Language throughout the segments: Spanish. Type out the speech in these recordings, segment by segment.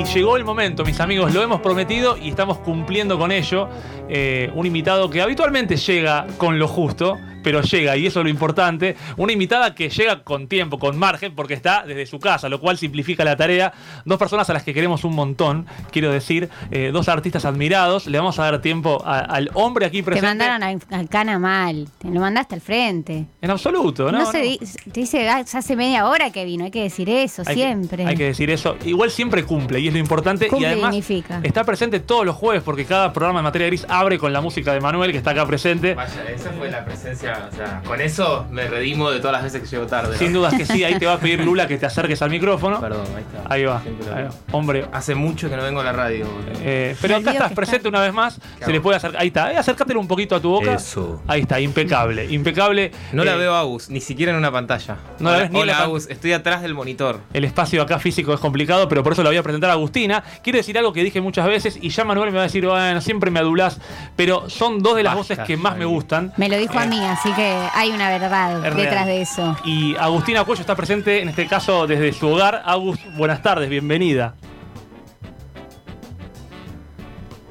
Y llegó el momento, mis amigos, lo hemos prometido y estamos cumpliendo con ello. Eh, un invitado que habitualmente llega con lo justo, pero llega, y eso es lo importante. Una invitada que llega con tiempo, con margen, porque está desde su casa, lo cual simplifica la tarea. Dos personas a las que queremos un montón, quiero decir, eh, dos artistas admirados. Le vamos a dar tiempo a- al hombre aquí Te presente. mandaron al, al cana mal, te lo mandaste al frente. En absoluto, ¿no? No, se No. di- te dice, "Ah, ya hace media hora que vino, hay que decir eso, Hay que- siempre. hay que decir eso. Igual siempre cumple y es lo importante. Cumple y y además dignifica. está presente todos los jueves porque cada programa de materia gris abre con la música de Manuel que está acá presente. Vaya, esa fue la presencia, o sea, con eso me redimo de todas las veces que llego tarde. ¿no? Sin dudas que sí, ahí te va a pedir Lula que te acerques al micrófono. Perdón, ahí está. Ahí va. Ahí. Hombre. Hace mucho que no vengo a la radio. eh, pero acá estás presente está. una vez más. Se hago? le puede acercar. Ahí está. Eh, acércatelo un poquito a tu boca. Eso. Ahí está, impecable. Impecable. No la Eh, veo a Agus, ni siquiera en una pantalla. No la ves ni en Hola la pan- Agus, estoy atrás del monitor. El espacio acá físico es complicado, pero por eso la voy a presentar a Agustina. Quiero decir algo que dije muchas veces y ya Manuel me va a decir, bueno, siempre me adulás, pero son dos de las voces que más me gustan. Me lo dijo a Eh, mí, así que hay una verdad Es detrás real. de eso. Y Agustina Cuello está presente, en este caso desde su hogar. Agus, buenas tardes, bienvenida.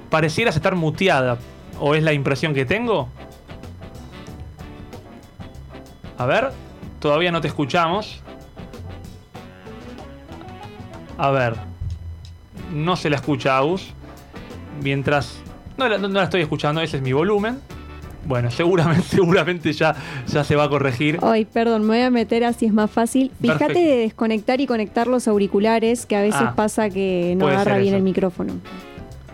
Parecieras estar muteada, ¿o es la impresión que tengo? A ver, todavía no te escuchamos. A ver, no se la escucha Agus. Mientras... No la estoy escuchando, ese es mi volumen. Bueno, seguramente, seguramente ya, ya se va a corregir. Ay, perdón, me voy a meter así es más fácil. Fíjate Perfecto. de desconectar y conectar los auriculares, que a veces Ah, pasa que no agarra bien eso. el micrófono.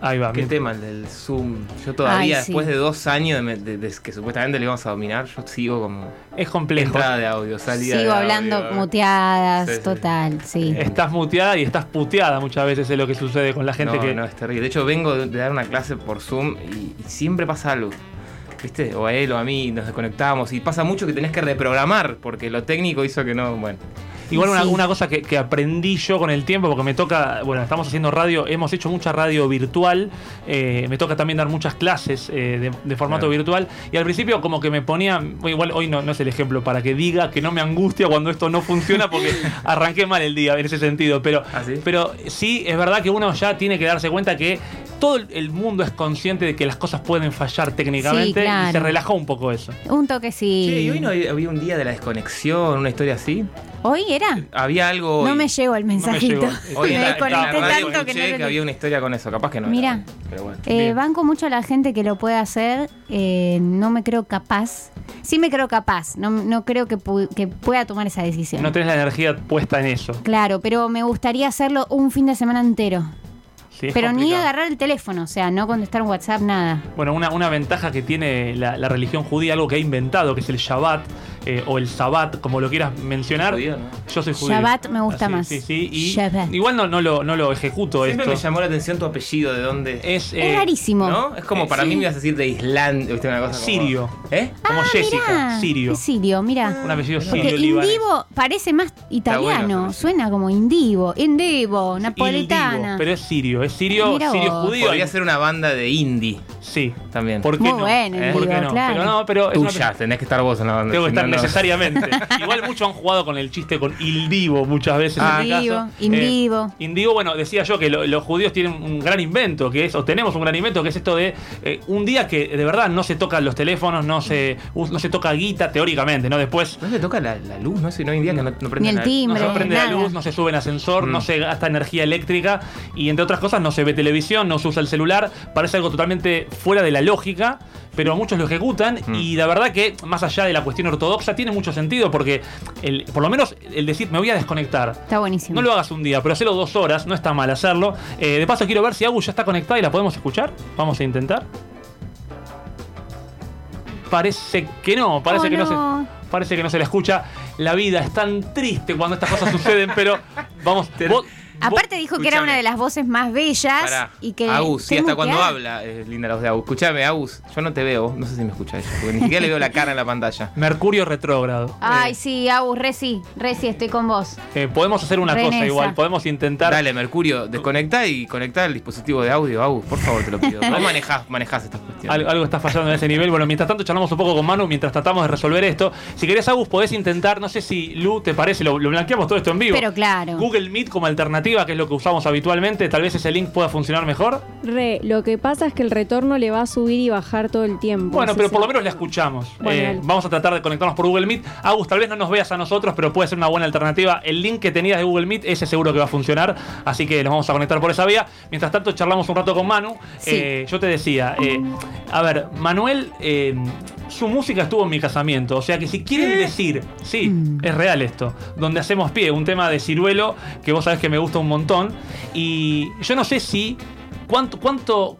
Ahí va. ¿Qué bien. tema el del Zoom? Yo todavía, Ay, sí. después de dos años de, me- de- de que supuestamente le íbamos a dominar, yo sigo como Es complejo. entrada de audio, salida Sigo de hablando audio. muteadas, Sí, sí. total, sí. Estás muteada y estás puteada muchas veces es lo que sucede con la gente no, que. no, es terrible. De hecho, vengo de, de dar una clase por Zoom y, y siempre pasa algo. ¿Viste? O a él o a mí nos desconectamos y pasa mucho que tenés que reprogramar porque lo técnico hizo que no. Bueno, Igual una, Sí. una cosa que, que aprendí yo con el tiempo, porque me toca, bueno, estamos haciendo radio, hemos hecho mucha radio virtual, eh, me toca también dar muchas clases eh, de, de formato Claro. virtual, y al principio como que me ponía, bueno, igual hoy no, no es el ejemplo para que diga que no me angustia cuando esto no funciona, porque arranqué mal el día en ese sentido, pero, ¿Ah, sí? pero sí es verdad que uno ya tiene que darse cuenta que todo el mundo es consciente de que las cosas pueden fallar técnicamente y claro. se relajó un poco eso. Un toque sí. Che, ¿y hoy no había había un día de la desconexión, una historia así? ¿Hoy era? Había algo. No me llegó el mensajito. Hoy me la- la tanto que no que, lo leí. había una historia con eso, capaz que no. Mira. bueno. Eh, banco mucho a la gente que lo puede hacer. eh, no me creo capaz. Sí me creo capaz. No, no creo que, pu- que pueda tomar esa decisión. No tenés la energía puesta en eso. Claro, pero me gustaría hacerlo un fin de semana entero. Sí, pero ni agarrar el teléfono, o sea, no contestar un WhatsApp, nada. Bueno, una, una ventaja que tiene la, la religión judía, algo que ha inventado, que es el Shabbat, eh, o el Sabbat, como lo quieras mencionar. Judío, ¿no? Yo soy judío. Shabbat me gusta Ah, sí, más. Sí, sí. Y Shabbat. igual no, no, lo, no lo ejecuto Siempre esto. me llamó la atención tu apellido, ¿de dónde? Es, Es eh, rarísimo. ¿No? Es como eh, para sí. mí me ibas a decir de Islandia, ¿viste? Una cosa como- Sirio. ¿Eh? como Ah, Jessica, mirá, sirio. Es sirio, mira. Un apellido Porque sirio libanés. indivo parece más italiano, bueno, sí. suena como indivo, indivo, napoletana. Pero es sirio, es sirio, Mira sirio vos. judío. Podría ser una banda de indie Sí. también. ¿Por qué Muy no? bueno, ¿Eh? ¿Por qué no? claro. Pero no, pero es una- Tuya, tenés que estar vos en la banda. Tengo que estar no, necesariamente. Igual muchos han jugado con el chiste con Ildivo muchas veces Ah. en mi Indivo, caso. Indivo. Eh, Indivo, bueno, decía yo que lo- los judíos tienen un gran invento, que es, o tenemos un gran invento, que es esto de eh, un día que de verdad no se tocan los teléfonos, no se, no se toca guita teóricamente, ¿no? Después No se toca la, la luz, ¿no? Si no hay día que no, no prende Ni el la- timbre. no se prende la nada. luz, no se sube en ascensor, Mm. no se gasta energía eléctrica y entre otras cosas no se ve televisión, no se usa el celular, parece algo totalmente fuera de la lógica, pero muchos lo ejecutan Mm. y la verdad que más allá de la cuestión ortodoxa tiene mucho sentido porque el, por lo menos el decir me voy a desconectar. Está buenísimo. No lo hagas un día, pero hacelo dos horas, no está mal hacerlo. Eh, de paso quiero ver si Agus ya está conectada y la podemos escuchar. Vamos a intentar. Parece que no, parece Oh, que no. no. se parece que no se la escucha. La vida es tan triste cuando estas cosas suceden, pero vamos. Vos- Aparte dijo que era una de las voces más bellas Pará. y que Agus, sí, hasta cuando habla es linda la voz de Agus. Escuchame, Agus, yo no te veo, no sé si me escucha ella, porque ni siquiera le veo la cara en la pantalla. Mercurio retrógrado. Ay, Eh, sí, Agus, Reci, Reci, estoy con vos. eh, podemos hacer una Renesa. cosa igual, podemos intentar. Dale, Mercurio, desconecta y conecta el dispositivo de audio, Agus, por favor, te lo pido. Vos manejás, manejás estas cuestiones. Algo, algo está fallando en ese nivel. Bueno, mientras tanto charlamos un poco con Manu mientras tratamos de resolver esto. Si querés, Agus, podés intentar, no sé si Lu te parece, lo, lo blanqueamos todo esto en vivo. Pero claro. Google Meet como alternativa alternativa, que es lo que usamos habitualmente, tal vez ese link pueda funcionar mejor. Re, lo que pasa es que el retorno le va a subir y bajar todo el tiempo. Bueno, pero por lo menos la escuchamos. Bueno, Eh, vamos a tratar de conectarnos por Google Meet. Agus, tal vez no nos veas a nosotros, pero puede ser una buena alternativa. El link que tenías de Google Meet, ese seguro que va a funcionar. Así que nos vamos a conectar por esa vía. Mientras tanto, charlamos un rato con Manu. Sí. Eh, yo te decía, eh, a ver, Manuel, eh, su música estuvo en mi casamiento. O sea que si quieren decir, sí, Mm. es real esto, donde hacemos pie, un tema de ciruelo que vos sabés que me gusta un montón. Y yo no sé si. ¿Cuánto, cuánto,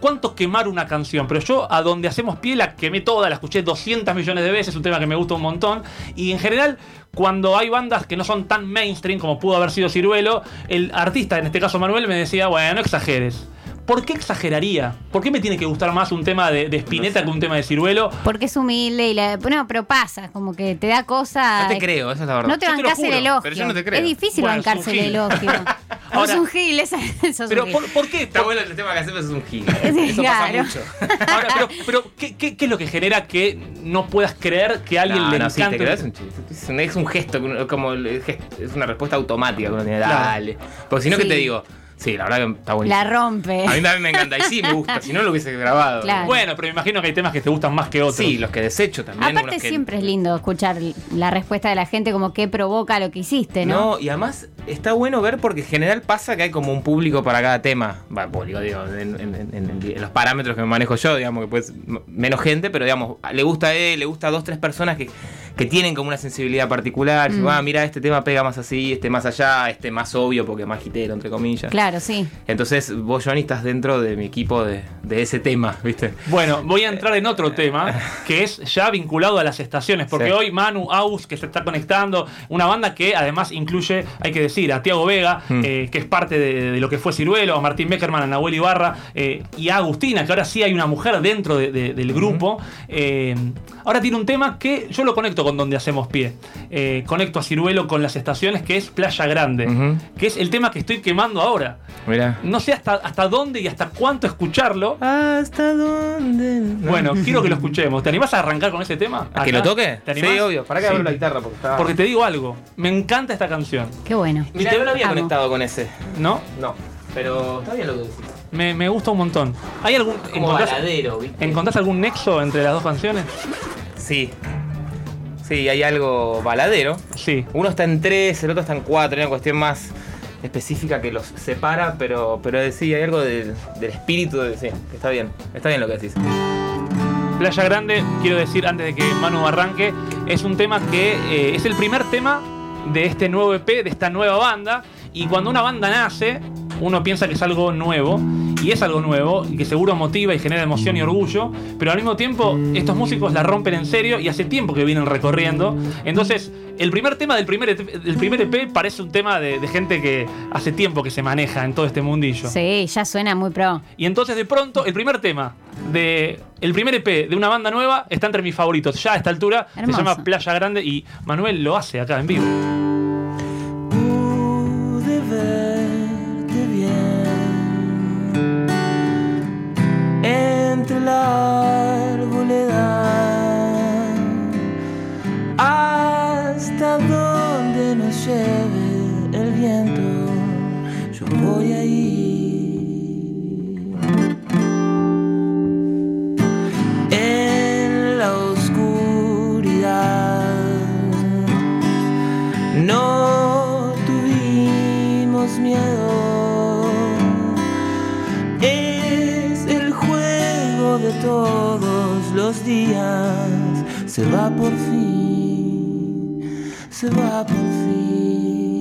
cuánto quemar una canción? Pero yo a donde hacemos pie la quemé toda, la escuché 200 millones de veces, es un tema que me gusta un montón. Y en general, cuando hay bandas que no son tan mainstream como pudo haber sido Ciruelo, el artista, en este caso Manuel, me decía, bueno, no exageres. ¿Por qué exageraría? ¿Por qué me tiene que gustar más un tema de, de Spinetta que un tema de Ciruelo? Porque es humilde y la. No, pero pasa, como que te da cosa. No te creo, esa es la verdad. No te Yo te bancás el elogio. pero yo no te creo. Es difícil Bueno, es bancarse el elogio. Ahora- Sos un gil, esa, sos Pero un ¿por, gil. por qué? Está bueno el tema que hacemos es un gil. Sí, Eso claro. pasa mucho. Ahora, pero, pero ¿qué, qué, qué es lo que genera que no puedas creer que a alguien no, le no, sí, encante? te un chiste. Es un, es un gesto, como es una respuesta automática que uno tiene. Claro. Dale. Porque si no, que Sí. te digo? Sí, la verdad que está buenísimo. La rompe. A mí también me encanta. Y sí, me gusta. Si no, lo hubiese grabado. Claro. Bueno, pero me imagino que hay temas que te gustan más que otros. Sí, los que desecho también. Aparte que- siempre es lindo escuchar la respuesta de la gente como qué provoca lo que hiciste, ¿no? No, y además está bueno ver porque en general pasa que hay como un público para cada tema. Va, público, digo, en, en- en- en- en los parámetros que manejo yo, digamos, que pues menos gente, pero digamos, le gusta a él, le gusta a dos, tres personas que, que tienen como una sensibilidad particular. Mm. Ah, mira, este tema pega más así, este más allá, este más obvio porque más hitero, entre comillas. Claro, sí. Entonces, vos, Johnny, estás dentro de mi equipo de, de ese tema, ¿viste? Bueno, voy a entrar en otro tema que es ya vinculado a las estaciones, porque Sí. hoy Manu Aus, que se está conectando, una banda que además incluye, hay que decir, a Tiago Vega, Mm. eh, que es parte de, de lo que fue Ciruelo, a Martín Beckerman, a Nahuel Ibarra, eh, y a Agustina, que ahora sí hay una mujer dentro de- de- del grupo. Eh, ahora tiene un tema que yo lo conecto con donde hacemos pie. Eh, conecto a Ciruelo con las estaciones, que es Playa Grande, que es el tema que estoy quemando ahora. Mira. No sé hasta, hasta dónde y hasta cuánto escucharlo. ¿Hasta dónde? Bueno, quiero que lo escuchemos. ¿Te animás a arrancar con ese tema? ¿A que lo toque? ¿Te animás? Sí, obvio. Para que Sí. abro la guitarra porque está. Porque te digo algo, me encanta esta canción, Qué bueno. Mira, no lo había Amo. conectado con ese. ¿no? No. Pero está bien lo que decís. Me, me gusta un montón. ¿Hay algún Como encontrás, baladero, ¿viste? encontrás algún nexo entre las dos canciones? Sí. Sí, hay algo baladero. Sí. Uno está en tres, el otro está en cuatro. Hay una cuestión más específica que los separa, pero, pero sí, hay algo del, del espíritu de. Sí, que está bien. Está bien lo que decís. Playa Grande, quiero decir antes de que Manu arranque, es un tema que eh, es el primer tema de este nuevo EP, de esta nueva banda. Y cuando una banda nace, uno piensa que es algo nuevo. Y es algo nuevo, y que seguro motiva y genera emoción y orgullo. Pero al mismo tiempo, estos músicos la rompen en serio y hace tiempo que vienen recorriendo. Entonces, el primer tema del primer, EP del primer EP parece un tema de, de gente que hace tiempo que se maneja en todo este mundillo. Sí, ya suena muy pro. Y entonces de pronto el primer tema de el primer EP de una banda nueva está entre mis favoritos. Ya a esta altura Hermoso. se llama Playa Grande y Manuel lo hace acá en vivo. Arboleda hasta donde nos lleve el viento. Yo voy a en la oscuridad. No tuvimos miedo. Los días. Se va por fin. Se va por fin.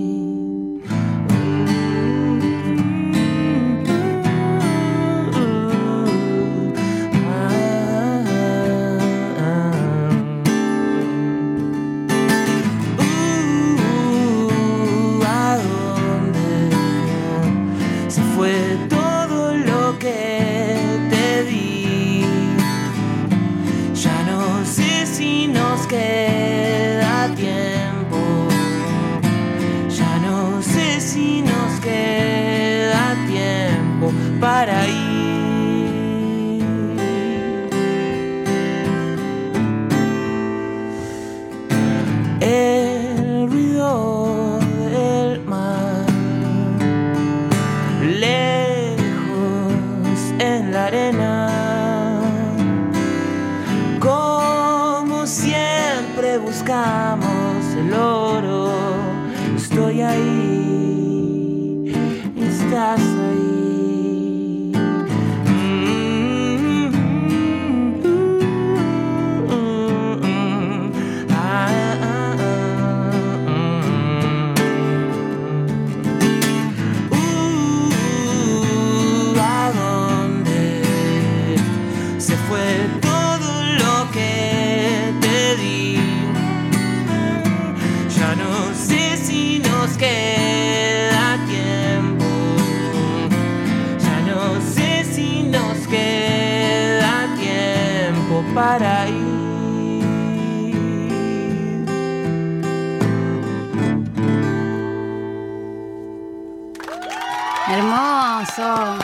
Hermoso.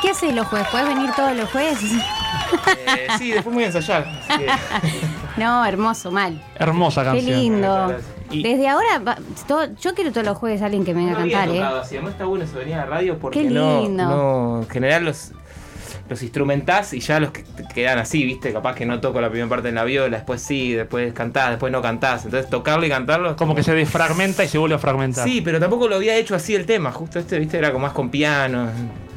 ¿Qué haces los jueves? ¿Puedes venir todos los jueves? Eh, sí, después voy a ensayar. así que- No, hermoso, mal. Hermosa Qué canción. lindo. Y- Desde ahora, todo- yo quiero todos los jueves a alguien que venga No a había cantar, tocado ¿eh? así. Además está bueno eso venir a la radio porque Qué no, lindo. no, en general los, los instrumentás y ya los que quedan así, viste, capaz que no toco la primera parte en la viola, después sí, después cantás, después no cantás. Entonces tocarlo y cantarlo Como que se desfragmenta y se vuelve a fragmentar. Sí, pero tampoco lo había hecho así el tema, justo este, viste, era como más con piano.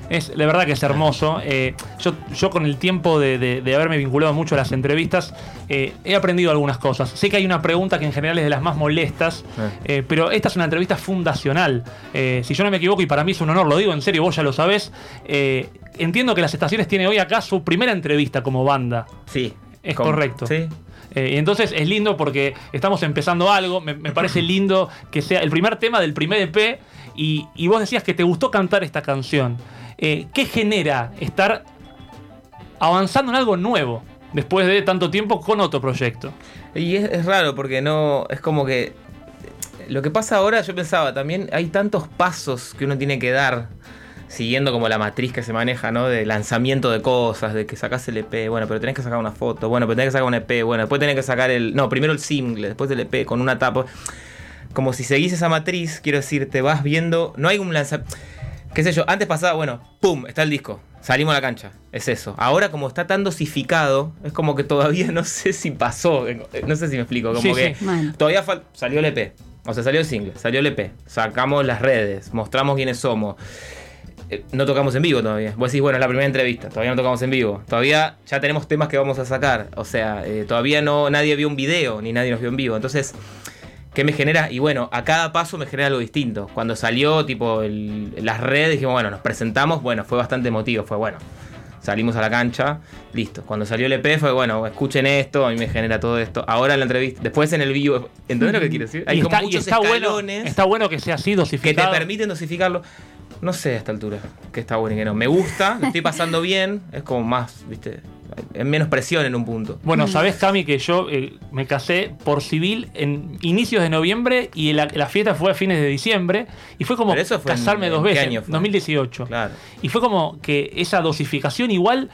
Es, la verdad que es hermoso. Eh, yo, yo con el tiempo de, de- de haberme vinculado mucho a las entrevistas, eh, he aprendido algunas cosas. Sé que hay una pregunta que en general es de las más molestas, eh, pero esta es una entrevista fundacional. Si yo no me equivoco, y para mí es un honor, lo digo en serio, vos ya lo sabés, entiendo que las estaciones tiene hoy acá su primera entrevista como banda. Sí. Es correcto. Sí. Eh, y entonces es lindo porque estamos empezando algo. Me, me parece lindo que sea el primer tema del primer EP. Y, y vos decías que te gustó cantar esta canción. Eh, ¿Qué genera estar avanzando en algo nuevo después de tanto tiempo con otro proyecto? Y es, es raro porque no. Es como que. Lo que pasa ahora, yo pensaba, también hay tantos pasos que uno tiene que dar. Siguiendo como la matriz que se maneja, ¿no? De lanzamiento de cosas, de que sacás el EP, bueno, pero tenés que sacar una foto, bueno, pero tenés que sacar un EP, bueno, después tenés que sacar el. No, primero el single, después el EP con una tapa. Como si seguís esa matriz, quiero decir, te vas viendo. No hay un lanzamiento. Qué sé yo, antes pasaba, bueno, pum, está el disco. Salimos a la cancha. Es eso. Ahora, como está tan dosificado, es como que todavía no sé si pasó. No sé si me explico. Como Sí, que sí. Todavía salió el EP. O sea, salió el single, salió el EP. Sacamos las redes, mostramos quiénes somos. Eh, No tocamos en vivo todavía. Vos decís, bueno, es la primera entrevista. Todavía no tocamos en vivo. Todavía ya tenemos temas que vamos a sacar. O sea, eh, todavía no nadie vio un video, ni nadie nos vio en vivo. Entonces, ¿Qué me genera? Y bueno, a cada paso me genera algo distinto. Cuando salió, tipo, el- las redes, dijimos, bueno, nos presentamos, bueno, fue bastante emotivo, fue bueno. Salimos a la cancha, listo. Cuando salió el EP fue, bueno, escuchen esto, a mí me genera todo esto. Ahora en la entrevista, después en el vivo, ¿entendés lo que quiero decir? Hay y como está, y muchos está bueno, está bueno que sea así que te dosificado. permiten dosificarlo. No sé a esta altura que está bueno y que no. Me gusta, lo estoy pasando bien, es como más, viste, es menos presión en un punto. Bueno, sabés, Cami, que yo eh, me casé por civil en inicios de noviembre y la, la fiesta fue a fines de diciembre. Y fue como Pero eso fue en- casarme ¿en dos qué veces. año fue? 2018. Claro. Y fue como que esa dosificación igual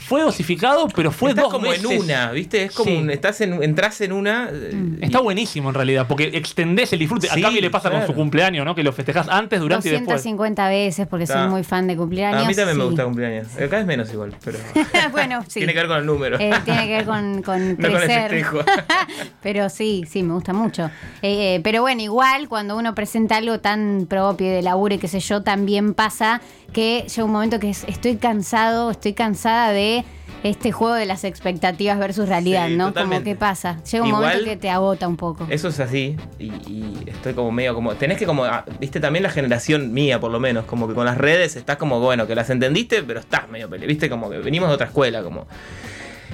fue dosificado, pero fue estás dos como veces. en una, ¿viste? Es como Sí. un, estás en, entras en una. eh, Mm. Está buenísimo en realidad, porque extendés el disfrute. Sí, a Cami le pasa con claro. su cumpleaños, ¿no? Que lo festejás antes, durante y después. 250 veces porque soy muy fan de cumpleaños. A mí también me gusta cumpleaños. Eh, Cada vez menos igual, pero. bueno, sí. Tiene que ver con el número. Eh, tiene que ver con, con No con el festejo. pero sí, sí, me gusta mucho. Eh, eh, pero bueno, igual cuando uno presenta algo tan propio de laburo y qué sé yo, también pasa que llega un momento que es- estoy cansado, estoy cansada de este juego de las expectativas versus realidad, Sí, ¿no? Como que pasa. Llega un Igual- momento que te agota un poco. Eso es así. Y, y estoy como medio como. Tenés que como. ah, Viste, también la generación mía, por lo menos. Como que con las redes estás como, bueno, que las entendiste, pero estás medio pele. Viste, como que venimos de otra escuela, como.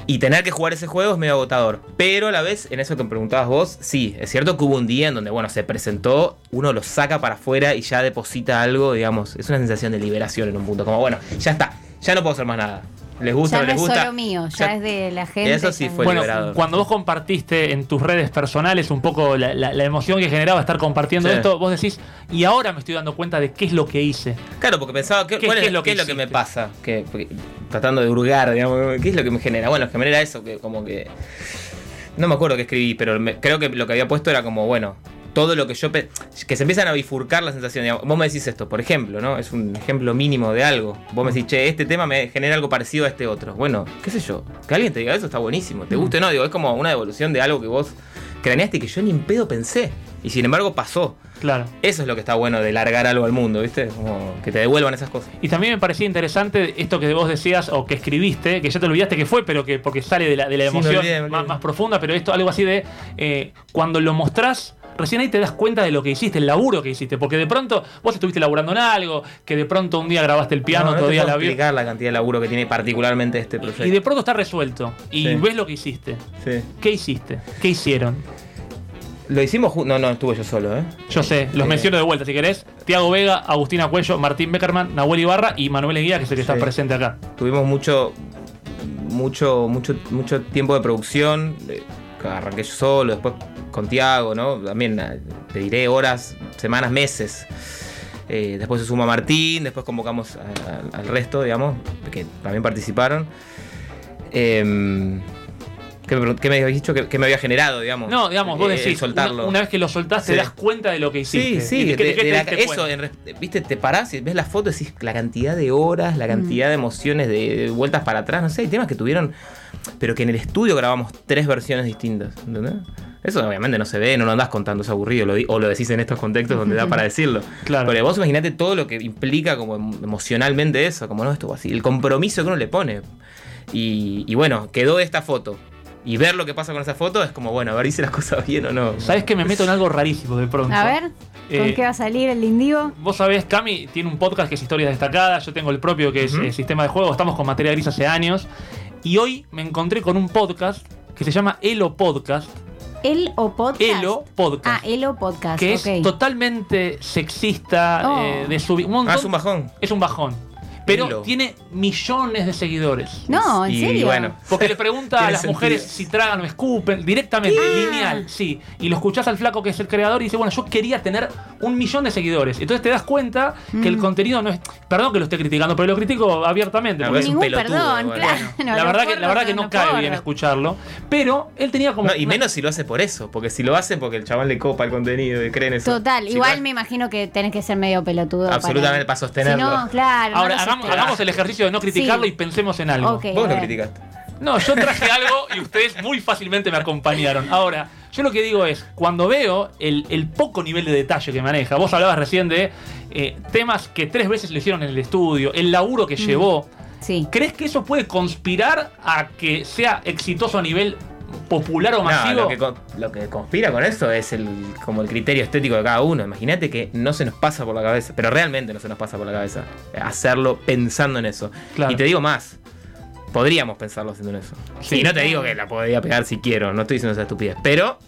Y tener que jugar ese juego es medio agotador. Pero a la vez, en eso que me preguntabas vos, sí, es cierto que hubo un día en donde, bueno, se presentó, uno lo saca para afuera y ya deposita algo, digamos. Es una sensación de liberación en un punto. Como, bueno, ya está, ya no puedo hacer más nada. ¿Les gusta ya o no les es gusta? solo mío, ya, es de la gente. Eso sí fue bueno, liberador. cuando vos compartiste en tus redes personales un poco la, la- la emoción que generaba estar compartiendo Sí. esto, vos decís, y ahora me estoy dando cuenta de qué es lo que hice. Claro, porque pensaba, ¿qué, ¿Qué- cuál qué es, es lo qué que es lo que me pasa? Que, porque- tratando de hurgar, digamos, ¿qué es lo que me genera? Bueno, que me genera eso, que como que... No me acuerdo qué escribí, pero me- creo que lo que había puesto era como, bueno, todo lo que yo... que se empiezan a bifurcar las sensaciones. Vos me decís esto, por ejemplo, ¿no? Es un ejemplo mínimo de algo. Vos me decís, che, este tema me genera algo parecido a este otro. Bueno, qué sé yo, que alguien te diga eso está buenísimo. Mm. Te guste o no, digo, es como una devolución de algo que vos craneaste y que yo ni en pedo pensé. Y sin embargo pasó. Claro. Eso es lo que está bueno de largar algo al mundo, ¿viste? Como que te devuelvan esas cosas. Y también me parecía interesante esto que vos decías o que escribiste, que ya te olvidaste que fue, pero que porque sale de la, de la Sí, me emoción olvidé, me olvidé. Más, más profunda, pero esto algo así de eh, cuando lo mostrás. Recién ahí te das cuenta de lo que hiciste, el laburo que hiciste, porque de pronto vos estuviste laburando en algo, que de pronto un día grabaste el piano, no, no todavía puedo la vi- explicar la cantidad de laburo que tiene particularmente este proyecto. y de pronto está resuelto y Sí. ves lo que hiciste. Sí. ¿Qué hiciste? ¿Qué hicieron? Lo hicimos No, no, estuve yo solo, ¿eh? Yo sé, los Eh. menciono de vuelta si querés. Tiago Vega, Agustina Cuello, Martín Beckerman, Nahuel Ibarra y Manuel Eguía, que es el que está presente acá. Tuvimos mucho, mucho, mucho, mucho tiempo de producción. eh, que Arranqué yo solo, después con Tiago, ¿no? También eh, te diré horas, semanas, meses. Eh, después se suma Martín, después convocamos a- a- al resto, digamos, que también participaron. Em, ¿qué, me, qué me habías dicho? ¿Qué, qué me había generado, digamos? No, digamos, vos Eh, decís, soltarlo. Una, una vez que lo soltás, te Sí. das cuenta de lo que Sí, hiciste. sí, ¿Y de- de te la- eso, en viste, te parás y ves la foto y decís la cantidad de horas, la cantidad de emociones, de, de vueltas para atrás, no sé, hay temas que tuvieron, pero que en el estudio grabamos tres versiones distintas, ¿entendés? Eso obviamente no se ve, no lo andás contando, es aburrido, lo o lo decís en estos contextos donde da para decirlo. Claro. Pero vos imaginate todo lo que implica como em- emocionalmente eso, como no, esto así, el compromiso que uno le pone. Y, y bueno, quedó esta foto. Y ver lo que pasa con esa foto es como, bueno, a ver, hice las cosas bien o no. ¿Sabés que me meto en algo rarísimo de pronto? A ver, ¿con Eh, qué va a salir el indigo? Vos sabés, Cami tiene un podcast que es Historias Destacadas, yo tengo el propio que es eh, Sistema de Juego, estamos con Materia Gris hace años. Y hoy me encontré con un podcast que se llama Elo Podcast. ¿El o podcast? Elo Ah, Podcast. Elo podcast. que ok. es totalmente sexista, Oh. eh, de su un montón- Ah, es un bajón. Es un bajón. Pero tiene millones de seguidores. No, ¿en Y serio? bueno. Porque le pregunta a las sentido. mujeres si tragan o escupen, directamente, lineal, sí. Y lo escuchás al flaco que es el creador y dice, bueno, yo quería tener un millón de seguidores. Entonces te das cuenta que el Mm. contenido no es. Perdón que lo esté criticando, pero lo critico abiertamente. No, porque es un Ningún pelotudo, perdón, claro. la, verdad que, la verdad que no cae bien escucharlo. Pero él tenía como. No, y una- menos si lo hace por eso, porque si lo hace porque el chaval le copa el contenido y cree en eso. Total, Si igual me imagino que tenés que ser medio pelotudo. Absolutamente, para sostenerlo. Si no, claro. Ahora, hagamos, el ejercicio de no criticarlo Sí. y pensemos en algo. Vos lo criticaste. No, yo traje algo y ustedes muy fácilmente me acompañaron. Ahora, yo lo que digo es, cuando veo el, el poco nivel de detalle que maneja, vos hablabas recién de eh, temas que tres veces le hicieron en el estudio, el laburo que llevó, Sí. ¿crees que eso puede conspirar a que sea exitoso a nivel popular o No, masivo? lo que, con- lo que conspira con eso es el como el criterio estético de cada uno. Imagínate que no se nos pasa por la cabeza, pero realmente no se nos pasa por la cabeza hacerlo pensando en eso. Claro. Y te digo más, podríamos pensarlo haciendo eso. Sí. y no te digo que la podría pegar si quiero, no estoy diciendo esa estupidez, pero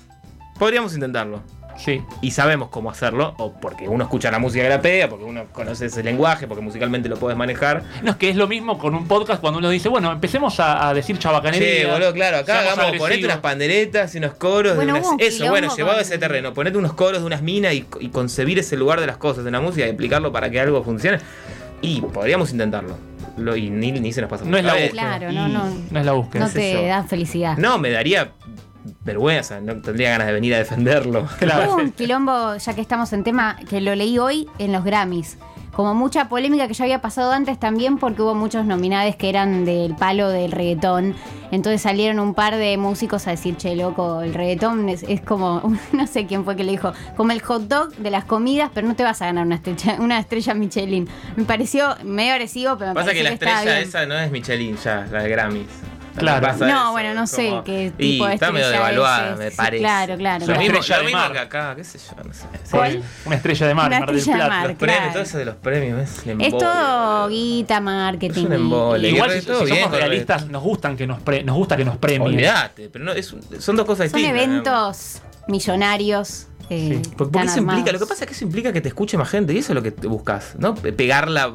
podríamos intentarlo. Sí. y sabemos cómo hacerlo, o porque uno escucha la música que la pega, porque uno conoce ese lenguaje, porque musicalmente lo puedes manejar. No, es que es lo mismo con un podcast cuando uno dice, bueno, empecemos a, a decir chabacanería. Che, boludo, claro, acá hagamos, ponete unas panderetas y unos coros Bueno, de unas. un Eso, bueno, llevado a ese terreno, ponete unos coros de unas minas y, y concebir ese lugar de las cosas en la música y explicarlo para que algo funcione. Y podríamos intentarlo. Lo, y ni, ni se nos pasa No es la búsqueda. Claro, no, no. No es la búsqueda. No te yo. da felicidad. No, me daría vergüenza, no tendría ganas de venir a defenderlo. Claro. Hubo un quilombo, ya que estamos en tema, que lo leí hoy en los Grammys. Como mucha polémica que ya había pasado antes también porque hubo muchos nominados que eran del palo del reggaetón. Entonces salieron un par de músicos a decir, che, loco, el reggaetón es, es como, no sé quién fue que le dijo, como el hot dog de las comidas, pero no te vas a ganar una estrella, una estrella Michelin. Me pareció medio agresivo, pero me Pasa que la estrella bien. esa no es Michelin ya, la de Grammys. Claro. Pasa No, eso, bueno, no sé como- qué y tipo de está medio devaluada, es, me sí, parece. claro, claro, Lo claro. mismo, Estrella lo de mismo mar. que acá, qué sé yo, no sé. ¿Cuál? Sí. Una estrella de mar, Una Mar del estrella de Plata. mar. Los premios, Claro. todo eso de los premios es un Es embole, todo guita, marketing. Es un y- embole. y- Igual Y si, todo si bien somos realistas, nos gustan que nos pre- nos gusta que nos premien. Olvídate, pero no, es un- son dos cosas Son distintas. eventos millonarios. Eh, Sí. Porque, eso implica, lo que pasa es que eso implica que te escuche más gente y eso es lo que buscas, ¿no? Pe- Pegarla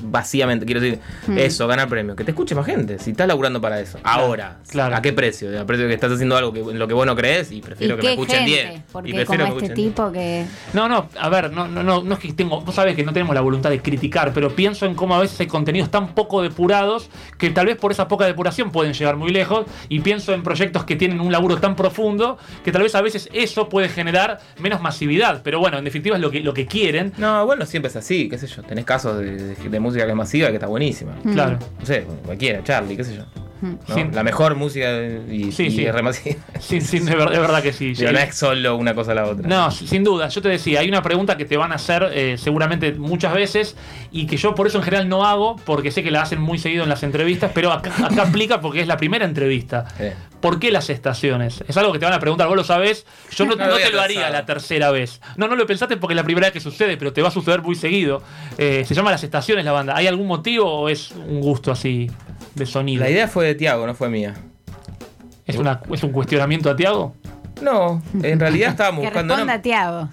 vacíamente, quiero decir, Hmm. eso, ganar premio, que te escuche más gente, si estás laburando para eso. Ahora, claro. ¿a qué precio? A precio de que estás haciendo algo que, en lo que vos no crees y ¿Y prefiero que me escuchen gente? 10. Porque y como prefiero que me este escuchen 10. tipo que... No, no, a ver, no, no, no, no es que tengo, vos sabés que no tenemos la voluntad de criticar, pero pienso en cómo a veces hay contenidos tan poco depurados que tal vez por esa poca depuración pueden llegar muy lejos y pienso en proyectos que tienen un laburo tan profundo que tal vez a veces eso puede generar menos masividad, pero bueno, en definitiva es lo que, lo que quieren. No, bueno, siempre es así, qué sé yo. Tenés casos de, de- de música que es masiva que está buenísima. Mm. Claro. No sé, cualquiera, Charlie, qué sé yo. ¿No? Sin- La mejor música y, Sí, y sí. Ver- de verdad que sí. Digo, no es solo una cosa a la otra. No, sin duda. Yo te decía, hay una pregunta que te van a hacer eh, seguramente muchas veces y que yo por eso en general no hago, porque sé que la hacen muy seguido en las entrevistas, pero acá, acá aplica porque es la primera entrevista. ¿Por qué las estaciones? Es algo que te van a preguntar, vos lo sabés. Yo no, No no lo te lo haría pensado. la tercera vez. No, no lo pensaste porque es la primera vez que sucede, pero te va a suceder muy seguido. Eh, se llama Las Estaciones la banda. ¿Hay algún motivo o es un gusto así de sonido? La idea fue de Tiago, no fue mía. ¿Es, una, ¿Es un cuestionamiento a Tiago? No, en realidad estábamos Que buscando. responda no- Tiago.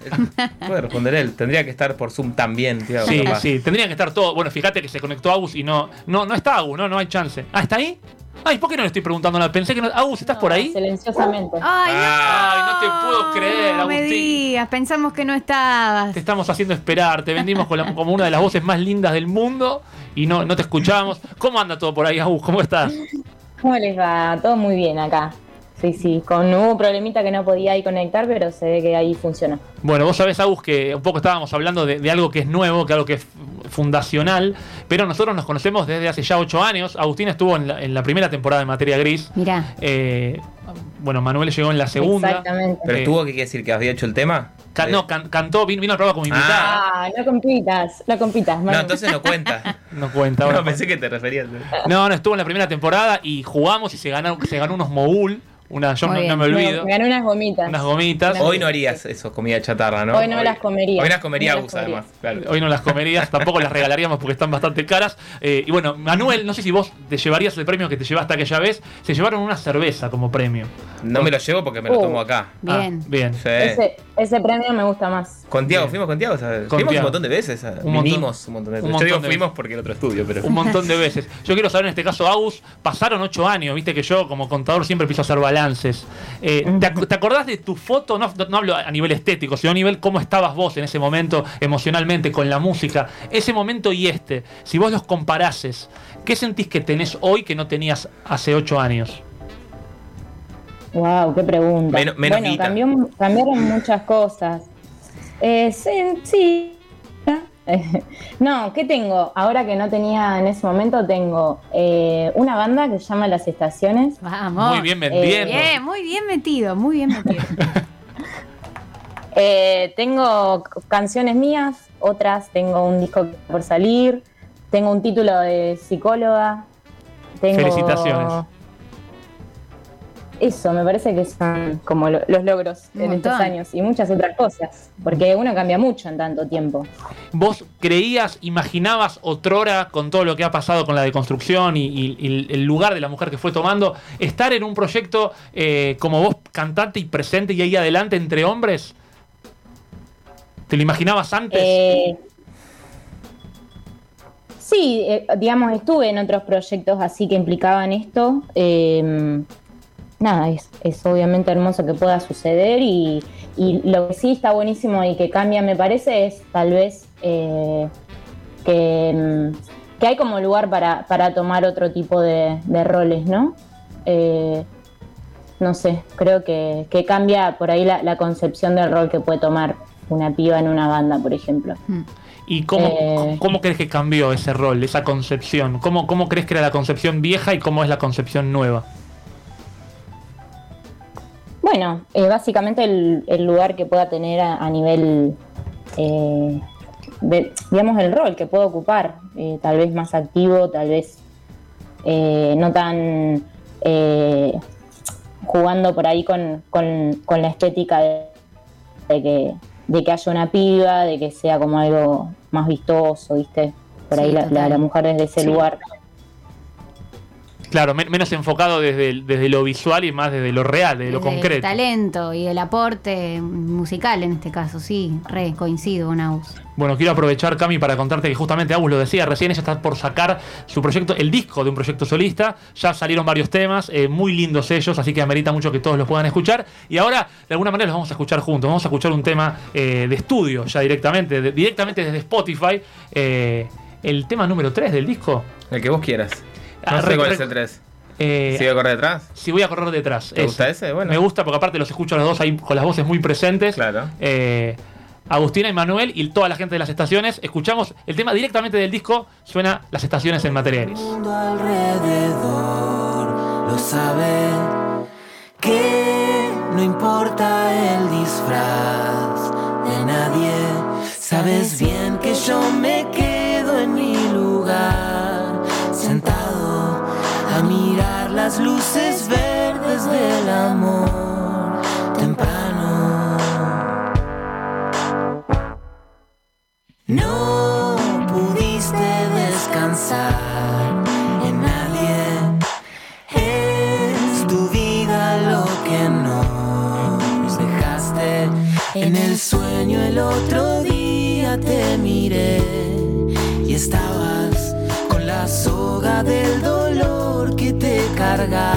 Puede responder él. Tendría que estar por Zoom también, Tiago. Sí, capaz. sí, tendrían que estar todos. Bueno, fíjate que se conectó Agus y no, no, no está Agus, no, no hay chance. Ah, ¿está ahí? Ay, ¿por qué no le estoy preguntando nada? Pensé que no. Agus, ¿estás por ahí? Silenciosamente. Ay, no. Ay, no te puedo creer, No me Agustín. digas, pensamos que no estabas. Te estamos haciendo esperar, te vendimos con la- como una de las voces más lindas del mundo y no, no te escuchamos. ¿Cómo anda todo por ahí, Agus? ¿Cómo estás? ¿Cómo les va? Todo muy bien acá. Sí, sí, con hubo un problemita que no podía ahí conectar, pero se ve que ahí funciona. Bueno, vos sabés, Agus, que un poco estábamos hablando de, de algo que es nuevo, que algo que es fundacional, pero nosotros nos conocemos desde hace ya ocho años. Agustín estuvo en la, en la primera temporada de Materia Gris. Mirá. Eh, bueno, Manuel llegó en la segunda. Exactamente. Pero Eh, estuvo, ¿qué quiere decir? ¿Que había hecho el tema? Sí. no, can- cantó, vino, vino al programa como invitada. Ah, no compitas, no compitas. No, Manu. entonces no cuenta. No cuenta. ahora No, pensé que te referías. No, no, estuvo en la primera temporada y jugamos y se ganó, se ganó unos mogul. Una, yo no, me olvido. Me gané unas gomitas. Unas gomitas. Hoy no harías eso, comida chatarra, ¿no? Hoy no las comería. Hoy las comería No las Agus, además. Claro. Hoy no las comerías, tampoco las regalaríamos porque están bastante caras. Eh, y bueno, Manuel, no sé si vos te llevarías el premio que te llevaste aquella vez. Se llevaron una cerveza como premio. No me lo llevo porque me lo Oh. tomo acá. Bien. Ah, bien. Sí. Ese, ese premio me gusta más. Con Tiago, fuimos con Tiago. fuimos Tiago. un montón de veces. Un montón. Vinimos un montón de Un veces. montón Yo digo de fuimos veces. porque el otro estudio, pero. Un montón de veces. Yo quiero saber en este caso, Agus, pasaron ocho años, viste que yo como contador siempre empiezo a hacer balances. Eh, ¿te, ac- te acordás de tu foto? No, no hablo a nivel estético, sino a nivel cómo estabas vos en ese momento emocionalmente con la música. Ese momento y este, si vos los comparases, ¿qué sentís que tenés hoy que no tenías hace ocho años? Wow, qué pregunta. Menos- menos bueno, cambió, cambiaron muchas cosas. Eh, sí, sí. No, ¿qué tengo? Ahora que no tenía en ese momento, tengo eh, una banda que se llama Las Estaciones. Vamos. Muy bien vendiendo. Bien, muy bien metido, muy bien metido. Eh, tengo canciones mías, otras tengo un disco por salir, tengo un título de psicóloga. Tengo... Felicitaciones. Eso, me parece que son como lo- los logros en estos años y muchas otras cosas, porque uno cambia mucho en tanto tiempo. ¿Vos creías, imaginabas otrora con todo lo que ha pasado con la deconstrucción y, y- y el lugar de la mujer que fue tomando, estar en un proyecto eh, como vos, cantante y presente y ahí adelante entre hombres? ¿Te lo imaginabas antes? Eh, sí, eh, digamos, estuve en otros proyectos así que implicaban esto. Eh, nada, es, es obviamente hermoso que pueda suceder y, y lo que sí está buenísimo y que cambia, me parece, es tal vez eh, que, mm, que hay como lugar para, para tomar otro tipo de, de roles, ¿no? Eh, no sé, creo que, que cambia por ahí la, la concepción del rol que puede tomar una piba en una banda, por ejemplo. ¿Y cómo, eh, cómo crees que cambió ese rol, esa concepción? ¿Cómo, ¿Cómo crees que era la concepción vieja y cómo es la concepción nueva? Bueno, eh, básicamente el, el lugar que pueda tener a, a nivel, eh, de, digamos, el rol que pueda ocupar, eh, tal vez más activo, tal vez eh, no tan eh, jugando por ahí con, con- con la estética de, de que, de que haya una piba, de que sea como algo más vistoso, ¿viste? Por Sí, ahí la, la- la mujer desde ese Sí. lugar. Claro, men- menos enfocado desde, el- desde lo visual y más desde lo real, desde lo concreto. El talento y el aporte musical en este caso, sí, re coincido con Aus. Bueno, quiero aprovechar, Cami, para contarte que justamente Agus lo decía recién, ella está por sacar su proyecto, el disco de un proyecto solista. Ya salieron varios temas, eh, muy lindos ellos, así que amerita mucho que todos los puedan escuchar. Y ahora, de alguna manera, los vamos a escuchar juntos. Vamos a escuchar un tema eh, de estudio, ya directamente, de- directamente desde Spotify. eh, el tema número 3 del disco. El que vos quieras. Ah, No sé cuál es el 3. Eh, ¿Sigue a correr detrás? si voy a correr detrás. ¿Te gusta ese? Bueno. Me gusta porque aparte los escucho a los dos ahí con las voces muy presentes. Claro. Eh, Agustina y Manuel y toda la gente de las estaciones. Escuchamos el tema directamente del disco. Suena Las estaciones en materia gris. mundo alrededor lo sabe. Que no importa el disfraz de nadie, sabes bien que yo me quedo luces verdes del amor temprano. No pudiste descansar en nadie. Es tu vida lo que nos dejaste. En el sueño el otro día te miré y estabas con la soga del dolor te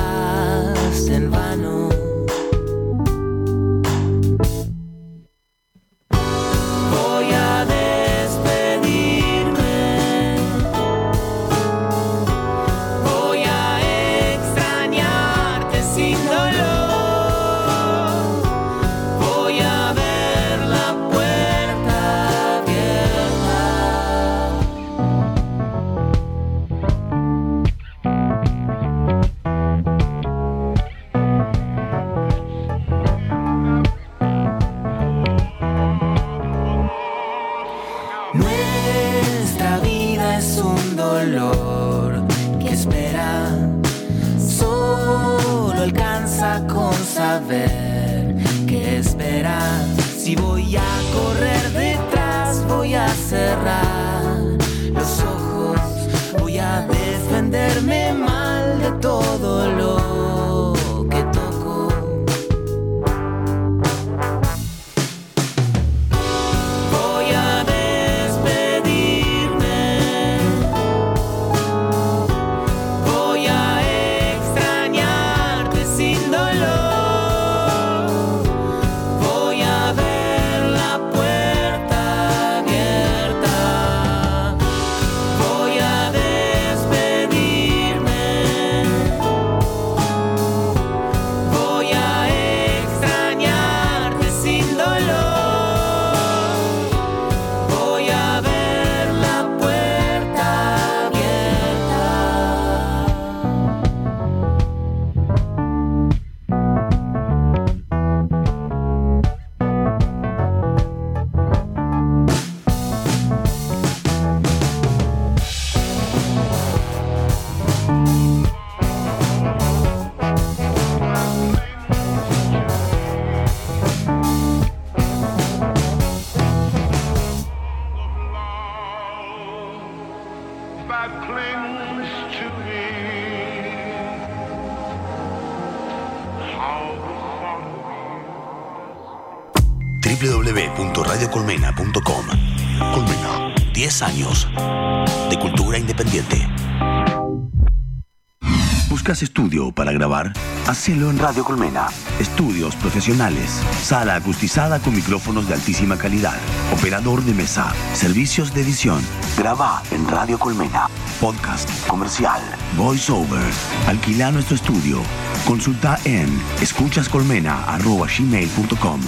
para grabar? Hacelo en Radio Colmena. Estudios profesionales. Sala acustizada con micrófonos de altísima calidad. Operador de mesa. Servicios de edición. Graba en Radio Colmena. Podcast, comercial, voiceover. Alquila nuestro estudio. Consulta en escuchascolmena.gmail.com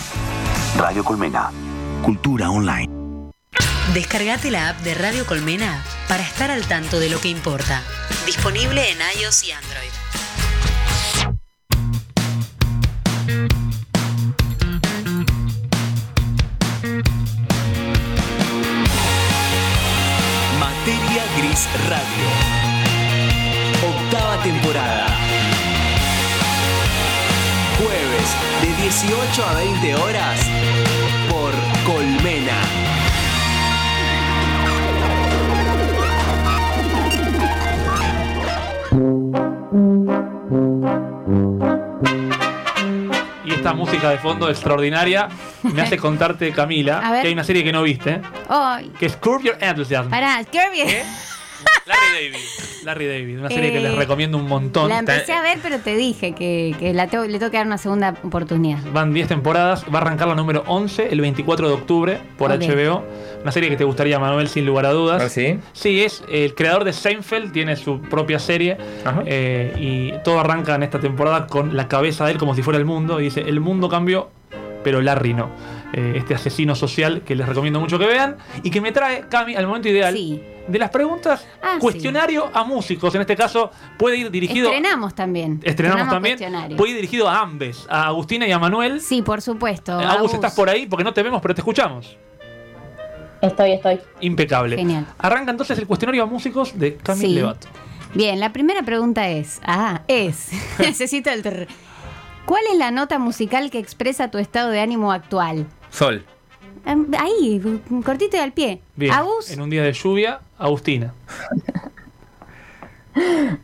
Radio Colmena. Cultura online. Descargate la app de Radio Colmena para estar al tanto de lo que importa. Disponible en iOS y Android. Radio. Octava temporada. Jueves de 18 a 20 horas por Colmena. Y esta música de fondo extraordinaria me hace contarte, Camila, A ver. que hay una serie que no viste, Ay, que es Curb Your Enthusiasm. pará, Kirby. Larry David. Larry David, una serie que Eh, les recomiendo un montón. La empecé a ver, pero te dije que, que la tengo- le tengo que dar una segunda oportunidad. Van 10 temporadas, va a arrancar la número 11 el 24 de octubre por. HBO. Una serie que te gustaría, Manuel, sin lugar a dudas. ¿Ah, sí? Sí, es el creador de Seinfeld, tiene su propia serie eh, y todo arranca en esta temporada con la cabeza de él como si fuera el mundo y dice, el mundo cambió, pero Larry no. Eh, este asesino social que les recomiendo mucho que vean y que me trae, Cami, al momento ideal Sí. de las preguntas. Ah, cuestionario a músicos, en este caso puede ir dirigido... Estrenamos también. Estrenamos también. Puede ir dirigido a ambes, a Agustina y a Manuel. Sí, por supuesto. Eh, Agus, estás por ahí porque no te vemos, pero te escuchamos. Estoy, estoy. Impecable. Genial. Arranca entonces el cuestionario a músicos de Cami Sí. Levato. Bien, la primera pregunta es, ah, es, necesito el. ¿Cuál es la nota musical que expresa tu estado de ánimo actual? Sol. Em, Ahí, cortito y al pie. Bien. Agus, En un día de lluvia, Agustina.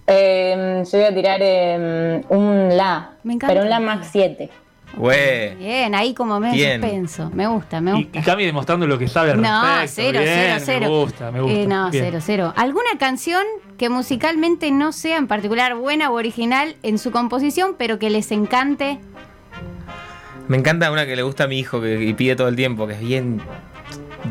Eh, yo voy a tirar eh, un La, Me encanta. pero un La Max 7. Güey. bien, ahí como medio Bien. suspenso. Me gusta, me Y, gusta. y Cami demostrando lo que sabe al No, respecto. cero, Bien, cero, cero. Me gusta, me gusta. Eh, no, Bien. cero, cero. ¿Alguna canción que musicalmente no sea en particular buena o original en su composición, pero que les encante? Me encanta una que le gusta a mi hijo que, y pide todo el tiempo, que es bien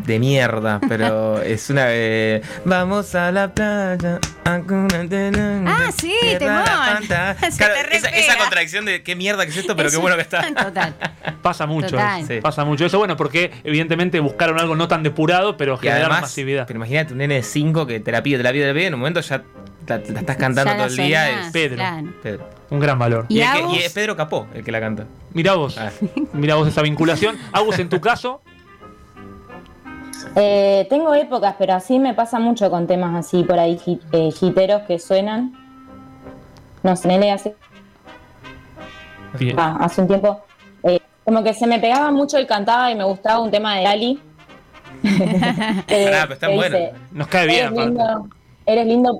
de mierda, pero es una de Vamos a la playa. Ah, sí, temón. Claro, te esa, esa contradicción de qué mierda que es esto, pero Es qué bueno que está. Total. Pasa mucho. Total. eso. Sí. Pasa mucho eso. Bueno, porque evidentemente buscaron algo no tan depurado, pero además, masividad. pero imagínate un nene de 5 que te la pide, te la pide, te la pide, en un momento ya la, la estás cantando Ya todo el día. Es Pedro. claro. Pedro. Un gran valor. ¿Y Y, el que- Agus? y es Pedro Capó el que la canta. Mira vos. Ah. Mira vos esa vinculación. Agus, en tu caso, Eh, tengo épocas, pero así me pasa mucho con temas así por ahí hit- eh, hiteros que suenan. No sé, Nele hace, ah, hace un tiempo. eh, como que se me pegaba mucho el cantaba y me gustaba un tema de Ali. Eh, Pará, pero está bueno. nos cae bien, Eres aparte. lindo, eres lindo,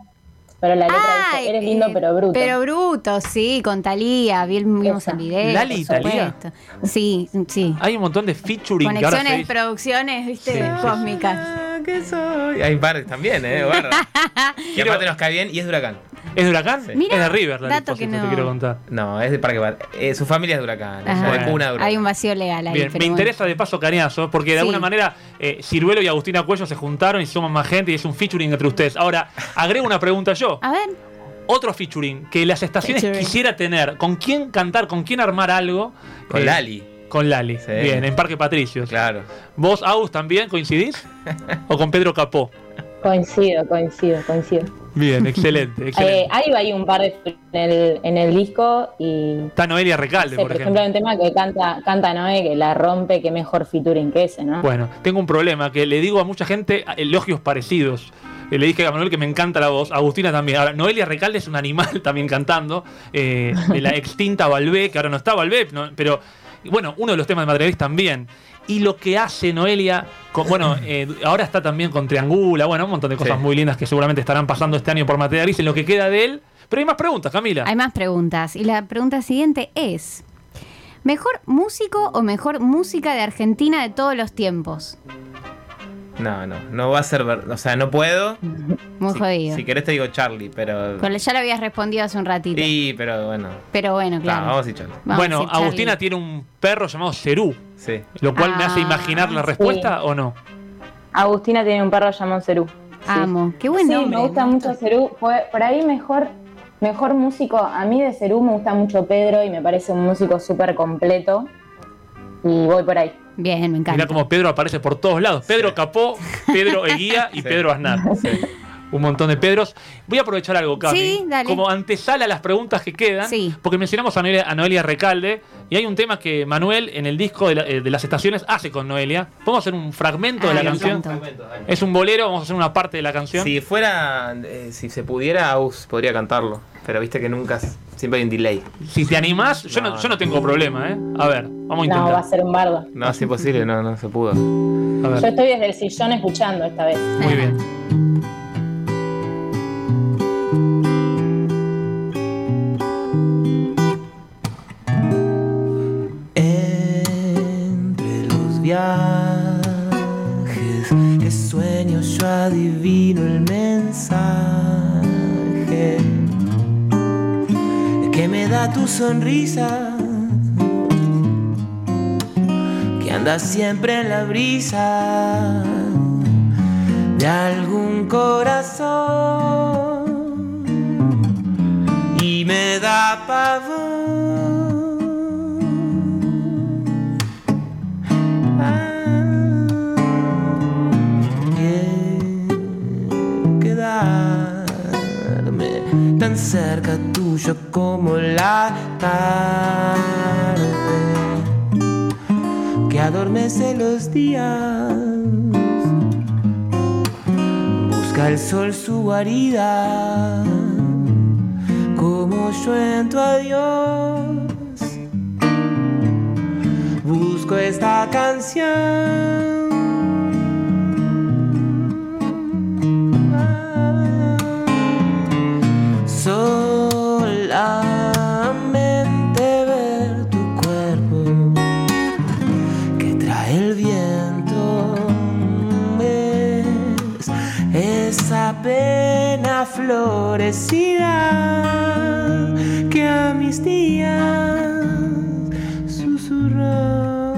pero la letra Ay, dice, eres lindo eh, pero bruto. Pero bruto, sí, con Talía, vimos el video. Lali por supuesto. Sí, sí. Hay un montón de featuring que ahora se Conexiones, producciones, viste, Sí, sí, sí. cósmicas. Ah, que soy. Hay pares también, ¿eh? Y aparte nos cae bien y es de Huracán. ¿Es de Huracán? Sí. Mira, es de River, la dato que te no- quiero contar. No, es de Parque eh, Su familia es de Huracán. Es Ajá. de cuna de Huracán. Hay un vacío legal ahí. Bien, me bueno. interesa de paso Cañazo, porque de Sí. alguna manera eh, Ciruelo y Agustina Cuello se juntaron y suman más gente y es un featuring entre ustedes. Ahora, agrego una pregunta yo. A ver, Otro featuring que las estaciones Featuring. quisiera tener. ¿Con quién cantar? ¿Con quién armar algo? Con Eh, Lali. Con Lali. Sí. Bien, en Parque Patricios. Claro. ¿Vos, Agus, también coincidís? ¿O con Pedro Capó? Coincido, coincido, coincido. Bien, excelente, Eh, excelente. hay ahí un par de en el, en el disco y Está Noelia Recalde, Sí, por por ejemplo. hay un tema que canta, canta Noé, que la rompe, que mejor featuring que ese, ¿no? Bueno, tengo un problema que le digo a mucha gente elogios parecidos. Eh, Le dije a Manuel que me encanta la voz, Agustina también. Ahora, Noelia Recalde es un animal también cantando, eh, de la extinta Valvé, que ahora no está Valvé, no- pero bueno, uno de los temas de Madrid también. Y lo que hace Noelia, con- bueno, eh, ahora está también con Triangula, bueno, un montón de cosas Sí. muy lindas que seguramente estarán pasando este año por Materia Gris en lo que queda de él. Pero hay más preguntas, Camila. hay más preguntas. Y la pregunta siguiente es: ¿Mejor músico o mejor música de Argentina de todos los tiempos? No, no. No va a ser. ver- O sea, no puedo. Muy si, jodido. Si querés te digo Charlie, pero. Con- Ya lo habías respondido hace un ratito. Sí, pero bueno. Pero bueno, No, claro. vamos a Charlie. Vamos a bueno, Charlie. Agustina tiene un perro llamado Cerú, Sí. lo cual me Ah, hace imaginar la respuesta o no. Agustina tiene un perro llamado Cerú. Sí. Amo. Qué buen sí, nombre. me gusta mucho Cerú. Fue- Por ahí mejor, mejor músico. A mí de Cerú me gusta mucho Pedro y me parece un músico súper completo. Y voy por ahí. Bien, me encanta. Mirá como Pedro aparece por todos lados. Pedro Capó, Pedro Eguía y Sí. Pedro Aznar. Un montón de Pedros. Voy a aprovechar algo, Cami. Sí, dale. Como antesala a las preguntas que quedan. Sí. Porque mencionamos a Noelia, a Noelia Recalde. Y hay un tema que Manuel en el disco de, la- eh, de las estaciones hace con Noelia. ¿Podemos hacer un fragmento de la canción? Es un bolero, vamos a hacer una parte de la canción. Si fuera. eh, si se pudiera, Aus podría cantarlo. Pero viste que nunca. Siempre hay un delay. Si te animás, yo no, No, yo no tengo problema, ¿eh? A ver, vamos a No, va a intentar. ser un bardo. No, es imposible, no, no se pudo. A Yo estoy desde el sillón escuchando esta vez. muy bien. Adivino el mensaje que me da tu sonrisa que anda siempre en la brisa de algún corazón y me da pavor. Cerca tuyo como la tarde que adormece los días. Busca el sol su guarida, como yo en tu adiós. Busco esta canción. Florecida que a mis días susurró.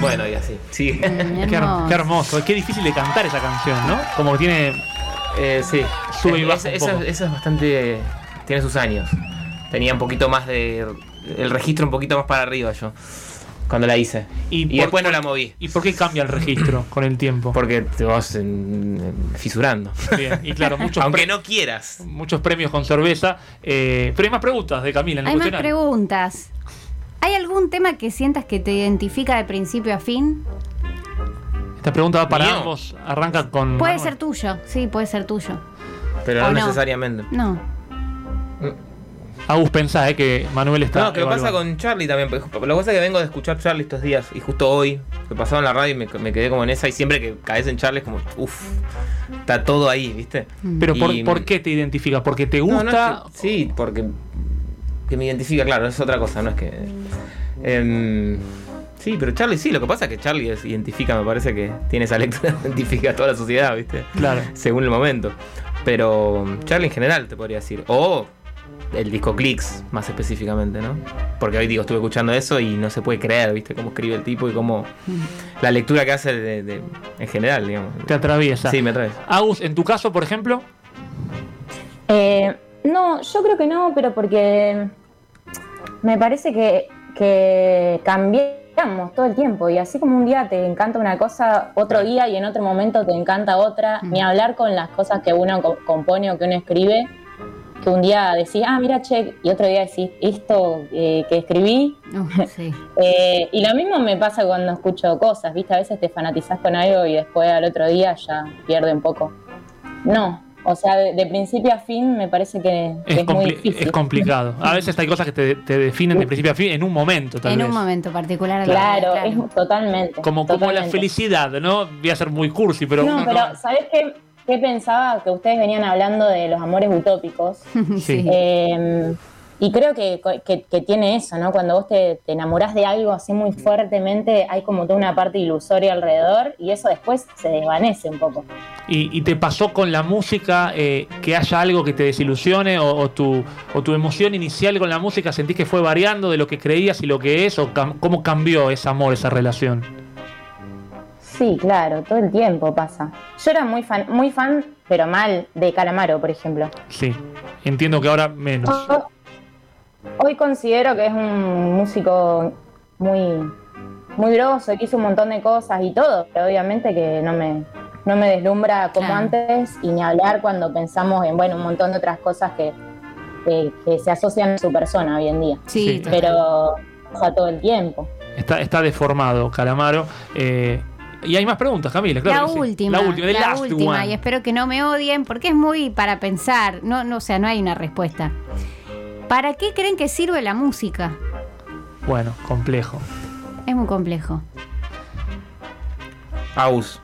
Bueno, y así. Sí. Mm, Qué, her- hermoso. qué hermoso. Qué difícil de cantar esa canción, ¿no? Como que tiene. Eh, sí. Sube y baja esa- un esa- poco. esa es bastante. Tiene sus años. Tenía un poquito más de. El registro un poquito más para arriba yo. Cuando la hice. Y Y, por- después no la moví. ¿Y por qué cambia el registro con el tiempo? Porque te vas en- en- fisurando. Bien, y claro, muchos, Aunque no quieras. muchos premios con cerveza. eh, pero hay más preguntas de Camila en el Hay más preguntas. ¿Hay algún tema que sientas que te identifica de principio a fin? Esta pregunta va para Mío. ambos. Arranca con. Puede Manuel. ser tuyo, sí, puede ser tuyo. Pero ¿O no, no? necesariamente. No. Agus, pensá, eh, que Manuel está. No, que pasa con Charlie también. Lo que pasa es que vengo de escuchar Charlie estos días. Y justo hoy, que pasaba en la radio y me, me quedé como en esa. Y siempre que caes en Charlie es como, uff, está todo ahí, ¿viste? Pero por, Y- ¿por qué te identifica? ¿Porque te gusta? no es que- sí, porque que me identifica, claro, es otra cosa, no es que. em, sí, pero Charlie sí, lo que pasa es que Charlie es- identifica, me parece que tiene esa lectura, identifica a toda la sociedad, ¿viste? Claro. Según el momento. Pero Charlie en general, te podría decir. O el disco Clicks, más específicamente, ¿no? Porque hoy digo, estuve escuchando eso y no se puede creer, ¿viste? Cómo escribe el tipo y cómo. La lectura que hace de- de- en general, digamos. Te atraviesa. Sí, me atrae. Agus, en tu caso, por ejemplo. Eh, no, yo creo que no, pero porque me parece que, que cambiamos todo el tiempo y así como un día te encanta una cosa, otro día y en otro momento te encanta otra, ni hablar con las cosas que uno co- compone o que uno escribe, que un día decís, ah, mira, che, y otro día decís, esto eh, que escribí. Uh, sí. Eh, y lo mismo me pasa cuando escucho cosas, ¿viste? A veces te fanatizás con algo y después al otro día ya pierde un poco. No, o sea, de, de principio a fin me parece que, que Es, es, muy difícil. es complicado. A veces hay cosas que te, te definen de principio a fin en un momento, tal En vez. un momento particular. Claro, es totalmente. Como, como la felicidad, ¿no? Voy a ser muy cursi, pero. no, pero no- ¿sabes qué, qué pensaba? Que ustedes venían hablando de los amores utópicos. Sí. Eh, y creo que, que- que tiene eso, ¿no? Cuando vos te, te enamorás de algo así muy fuertemente, hay como toda una parte ilusoria alrededor y eso después se desvanece un poco. ¿Y, y te pasó con la música eh, que haya algo que te desilusione o, o tu, o tu emoción inicial con la música sentís que fue variando de lo que creías y lo que es? ¿O cam- cómo cambió ese amor, esa relación? Sí, claro, todo el tiempo pasa. Yo era muy fan, muy fan, pero mal, de Calamaro, por ejemplo. Sí. Entiendo que ahora menos. Hoy considero que es un músico muy, muy grosso, que hizo un montón de cosas y todo, pero obviamente que no me, no me deslumbra como Claro. antes y ni hablar cuando pensamos en bueno un montón de otras cosas que, que, que se asocian a su persona hoy en día. Sí. Pero pasa todo el tiempo. Está, está deformado, Calamaro. Eh, y hay más preguntas, Camila, claro. la que sí. última, La última, la última, one. y espero que no me odien porque es muy para pensar, no, no, o sea, no hay una respuesta. ¿Para qué creen que sirve la música? Bueno, complejo. Es muy complejo. Aus.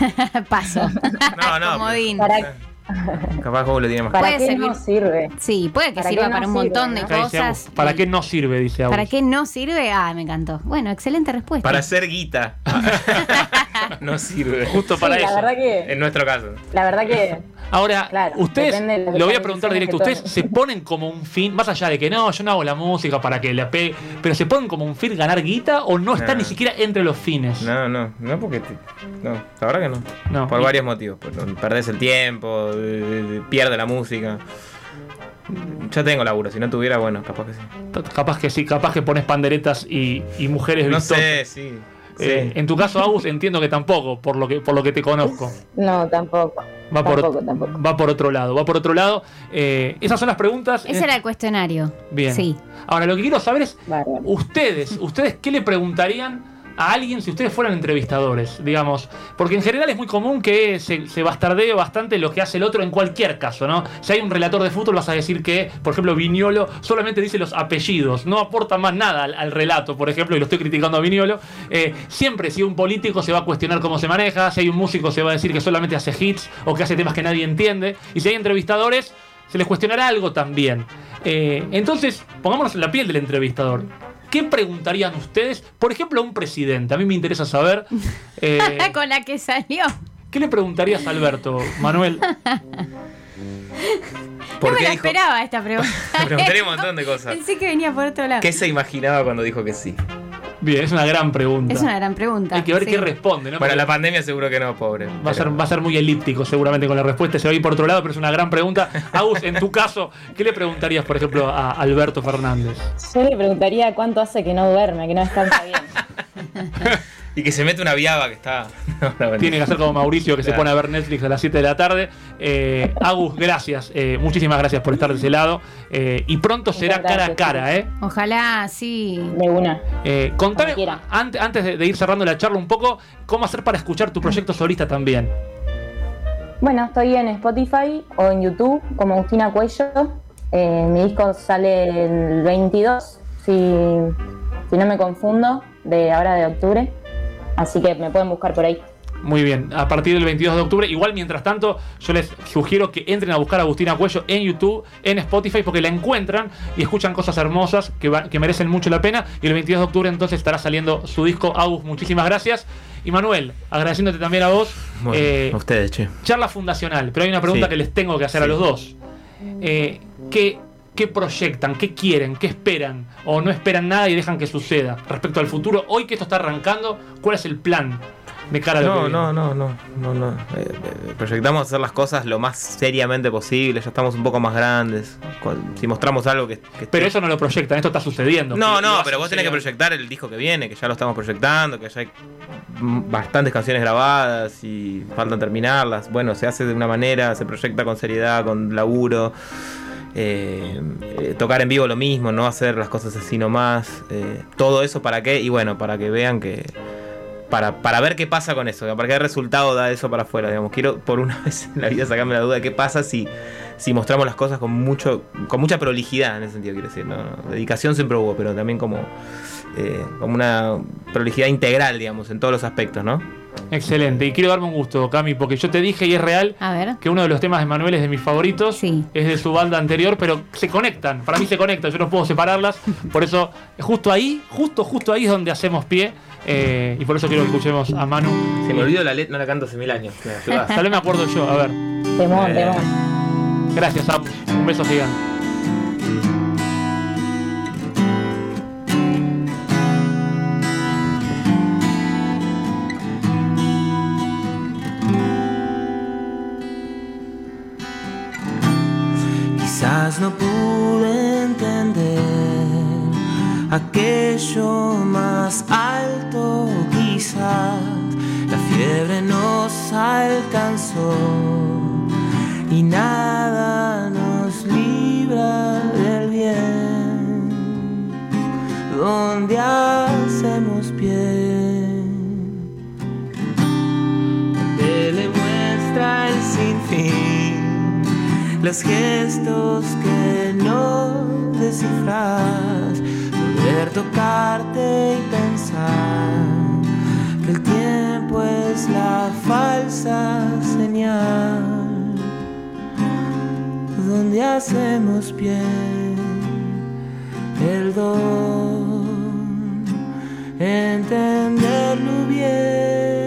Paso. No, no. Comodín. ¿Para, Capaz vos lo tiene más para Puede qué servir. no sirve? Sí, puede que ¿Para sirva qué no para un sirve, montón de no? Cosas. ¿Para Y- qué no sirve? Dice Agus. ¿Para qué no sirve? Ah, me encantó. Bueno, excelente respuesta. Para hacer guita. no sirve. Justo para Sí, eso. la verdad que, En nuestro caso. la verdad que Ahora, Claro, ustedes, lo voy a preguntar directo, ¿ustedes se ponen como un fin, más allá de que no, yo no hago la música para que la pegue, pero se ponen como un fin ganar guita o no están No. ni siquiera entre los fines? No, no, no porque. te- no, la verdad que no. No. Por Y- varios motivos. Por- Perdés el tiempo, pierde la música. Ya tengo laburo, si no tuviera, bueno, capaz que sí. Capaz que sí, capaz que pones panderetas y, y mujeres No vistosas. sé, sí. Eh. En tu caso, Agus, entiendo que tampoco, por lo que, por lo que te conozco. No, tampoco. Va por, tampoco, tampoco. va por otro lado, va por otro lado. Eh, esas son las preguntas. Ese era el cuestionario. Bien. Sí. Ahora, lo que quiero saber es, Bárbaro. ustedes, ustedes, ¿qué le preguntarían a alguien si ustedes fueran entrevistadores? Digamos, porque en general es muy común que se, se bastardee bastante lo que hace el otro en cualquier caso, ¿no? Si hay un relator de fútbol, vas a decir que, por ejemplo, Viñolo solamente dice los apellidos, no aporta más nada al, relato, por ejemplo, y lo estoy criticando a Viñolo. Eh, siempre, si un político se va a cuestionar cómo se maneja, si hay un músico, se va a decir que solamente hace hits o que hace temas que nadie entiende, y si hay entrevistadores, se les cuestionará algo también. Eh, entonces, pongámonos en la piel del entrevistador. ¿Qué preguntarían ustedes? Por ejemplo, a un presidente. A mí me interesa saber. eh, Con la que salió. ¿Qué le preguntarías a Alberto, Manuel? ¿Por no me qué la dijo- esperaba esta pregunta. Le preguntaría un montón de cosas. Pensé que venía por otro lado. ¿Qué se imaginaba cuando dijo que sí? Bien, es una gran pregunta. Es una gran pregunta. Hay que ver sí. qué responde, ¿no? Bueno, Porque la pandemia seguro que no, pobre. va, a ser, va a ser muy elíptico seguramente con la respuesta, se va a ir por otro lado, pero es una gran pregunta. Agus, en tu caso, ¿qué le preguntarías, por ejemplo, a Alberto Fernández? Yo le preguntaría cuánto hace que no duerme, que no descansa bien. Y que se mete una viaba que está. No. Tiene que hacer como Mauricio, que se pone a ver Netflix a las 7 de la tarde. Eh, Agus, gracias. eh, muchísimas gracias por estar de ese lado. eh, y pronto será cara a cara, ¿eh? Ojalá, sí. De una. Eh, contame, ante- antes de, de ir cerrando la charla un poco, ¿cómo hacer para escuchar tu proyecto solista también? Bueno, estoy en Spotify o en YouTube como Agustina Cuello. Eh, mi disco sale el 22, si, si no me confundo, de ahora de octubre. Así que me pueden buscar por ahí. Muy bien, a partir del 22 de octubre. Igual, mientras tanto, yo les sugiero que entren a buscar a Agustina Cuello en YouTube, en Spotify, porque la encuentran y escuchan cosas hermosas que, va- que merecen mucho la pena. Y el 22 de octubre entonces estará saliendo su disco. Agus, muchísimas gracias. Y Manuel, agradeciéndote también a vos. Bueno, eh, a ustedes, che. charla fundacional, pero hay una pregunta Sí. que les tengo que hacer a los dos. Eh, ¿qué, ¿Qué proyectan? ¿Qué quieren? ¿Qué esperan? ¿O no esperan nada y dejan que suceda? Respecto al futuro, hoy que esto está arrancando, ¿cuál es el plan de cara a No, no, no, no, no, no. Eh, eh, proyectamos hacer las cosas lo más seriamente posible. Ya estamos un poco más grandes. Si mostramos algo que, que Pero eso no lo proyectan, esto está sucediendo. No, no, pero vos tenés que proyectar el disco que viene, que ya lo estamos proyectando, que ya hay bastantes canciones grabadas y faltan terminarlas. Bueno, se hace de una manera, se proyecta con seriedad, con laburo. Eh, eh, tocar en vivo lo mismo, no hacer las cosas así nomás. eh, todo eso para qué, y bueno, para que vean que. Para, para ver qué pasa con eso, para qué resultado da eso para afuera, digamos. Quiero por una vez en la vida sacarme la duda de qué pasa si, si mostramos las cosas con mucho con mucha prolijidad en ese sentido, quiero decir. ¿no? Dedicación siempre hubo, pero también como, eh, como una prolijidad integral, digamos, en todos los aspectos, ¿no? Excelente, y quiero darme un gusto, Cami, porque yo te dije y es real A ver. que uno de los temas de Manuel es de mis favoritos, Sí. es de su banda anterior, pero se conectan, para mí se conectan, yo no puedo separarlas, por eso justo ahí, justo, justo ahí es donde hacemos pie, eh, y por eso quiero que escuchemos a Manu. Se me olvidó la letra, no la canto hace mil años. Tal vez me acuerdo yo, a ver. Temón, Eh. temón. Gracias, Sam. Un beso gigante. No pude entender aquello más alto, quizás. La fiebre nos alcanzó y nada nos libra del bien, donde hacemos pie, donde le muestra el sinfín los gestos que no descifras, poder tocarte y pensar que el tiempo es la falsa señal. Donde hacemos pie el don entenderlo bien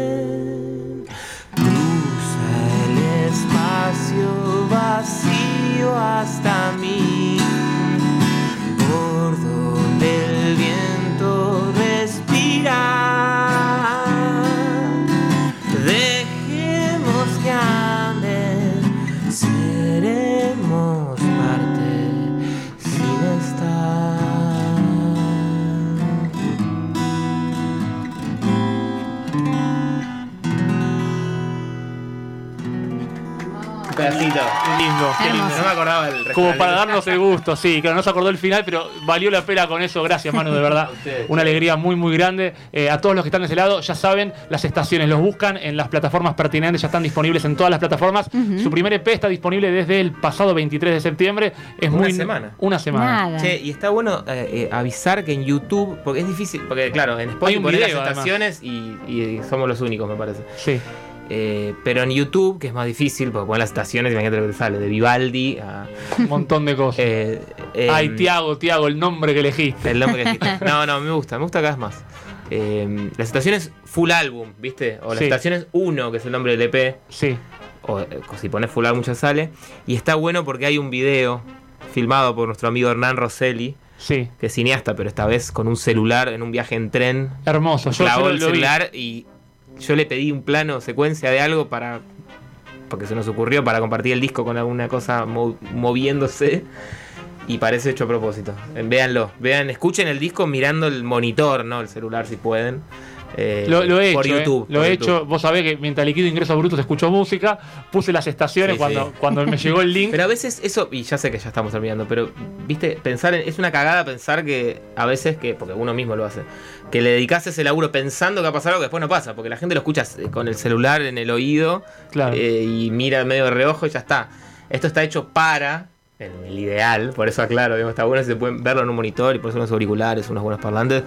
vacío hasta mí, pedacito. Lindo, qué lindo. No me acordaba del Como para darnos el gusto, sí, claro, no se acordó el final, pero valió la pena con eso. Gracias, Manu, de verdad. Una alegría muy, muy grande. Eh, a todos los que están de ese lado, ya saben, las estaciones los buscan en las plataformas pertinentes, ya están disponibles en todas las plataformas. Su primer EP está disponible desde el pasado 23 de septiembre. Es Una muy semana. Una semana. Che, y está bueno eh, eh, avisar que en YouTube, porque es difícil, porque claro, en Spotify Hay un video, las estaciones y, y somos los únicos, me parece. Sí. Eh, pero en YouTube, que es más difícil, porque pones las estaciones, imagínate lo que te sale, de Vivaldi a... Un montón de cosas. eh, eh, Ay, Tiago, Tiago, el nombre que elegiste. El nombre que dijiste. No, no, me gusta, me gusta cada vez más. Las estaciones full álbum, ¿viste? O las Sí. estaciones 1, que es el nombre del EP. Sí. O si pones full álbum ya sale. Y está bueno porque hay un video filmado por nuestro amigo Hernán Rosselli, Sí. que es cineasta, pero esta vez con un celular en un viaje en tren. Hermoso. Yo, Clavó el lo vi. celular y yo le pedí un plano, secuencia de algo para. Porque se nos ocurrió para compartir el disco con alguna cosa mo- moviéndose. Y parece hecho a propósito. Véanlo. Vean, escuchen el disco mirando el monitor, no el celular si pueden. Eh, Lo, lo he por hecho, eh. YouTube. lo por he YouTube. hecho. Vos sabés que mientras liquido ingresos brutos escucho música, puse las estaciones Sí, cuando, sí. cuando me llegó el link. Pero a veces eso, y ya sé que ya estamos terminando, pero viste, pensar en, es una cagada pensar que a veces que, porque uno mismo lo hace, que le dedicas ese laburo pensando que va a pasar algo que después no pasa, porque la gente lo escucha eh, con el celular en el oído Claro. eh, y mira medio de reojo y ya está. Esto está hecho para, en el ideal, por eso aclaro, digamos, está bueno si se pueden verlo en un monitor y por eso unos auriculares, unos buenos parlantes,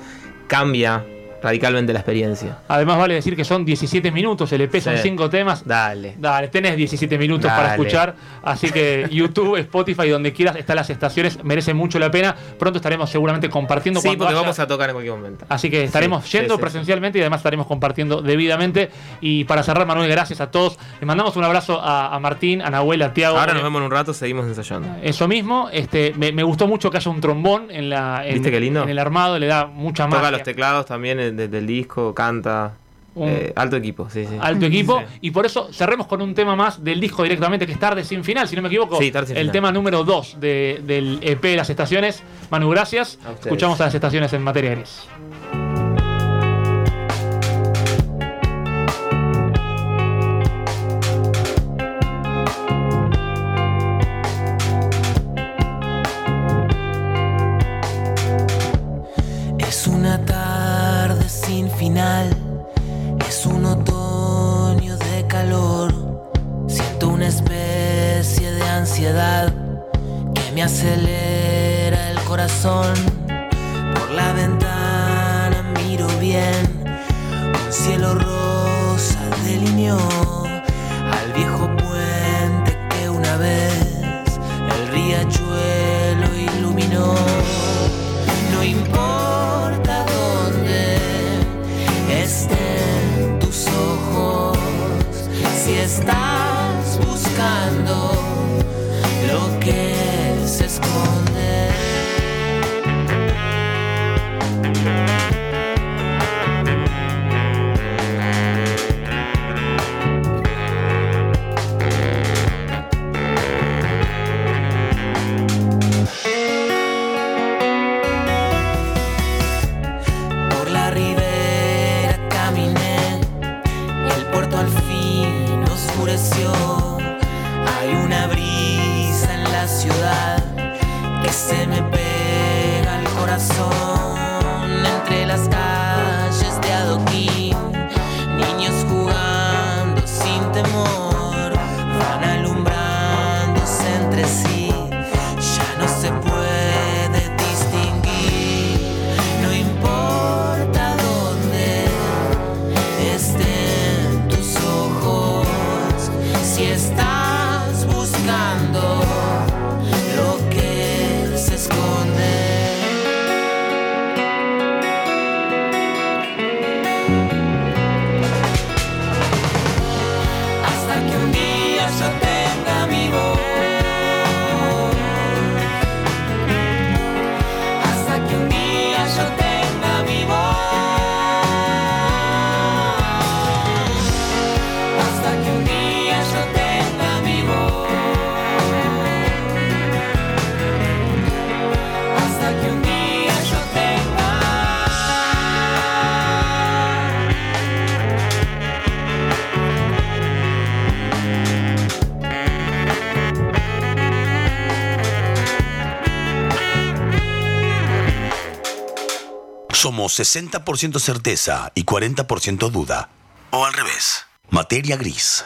cambia radicalmente la experiencia. Además, vale decir que son 17 minutos, el EP son Sí. 5 temas. Dale. Dale, tenés 17 minutos para escuchar. Así que YouTube, Spotify, donde quieras, están las estaciones, merece mucho la pena. Pronto estaremos seguramente compartiendo Sí, cuando porque haya- vamos a tocar en cualquier momento. Así que estaremos Sí, yendo sí, presencialmente y además estaremos compartiendo debidamente. Y para cerrar, Manuel, gracias a todos. Le mandamos un abrazo a, a Martín, a Nahuel, a Tiago. Ahora nos vemos en un rato, seguimos ensayando. Eso mismo, este, me, me gustó mucho que haya un trombón en la en, ¿Viste qué lindo? en el armado, le da mucha Toca magia. los teclados también eh, de- del disco, canta. Un- Eh, alto equipo, sí, sí. Alto equipo. Sí. Y por eso cerremos con un tema más del disco directamente, que es Tarde sin final, si no me equivoco. Sí, Tarde sin el final. tema número 2 del EP de las estaciones. Manu, gracias. A. Escuchamos a las estaciones en materia gris. Que me acelera el corazón. Por la ventana miro bien, un cielo rosa delineó al Hay una brisa en la ciudad que se me pega al corazón. Entre las calles Somos 60% certeza y 40% duda. O al revés. Materia gris.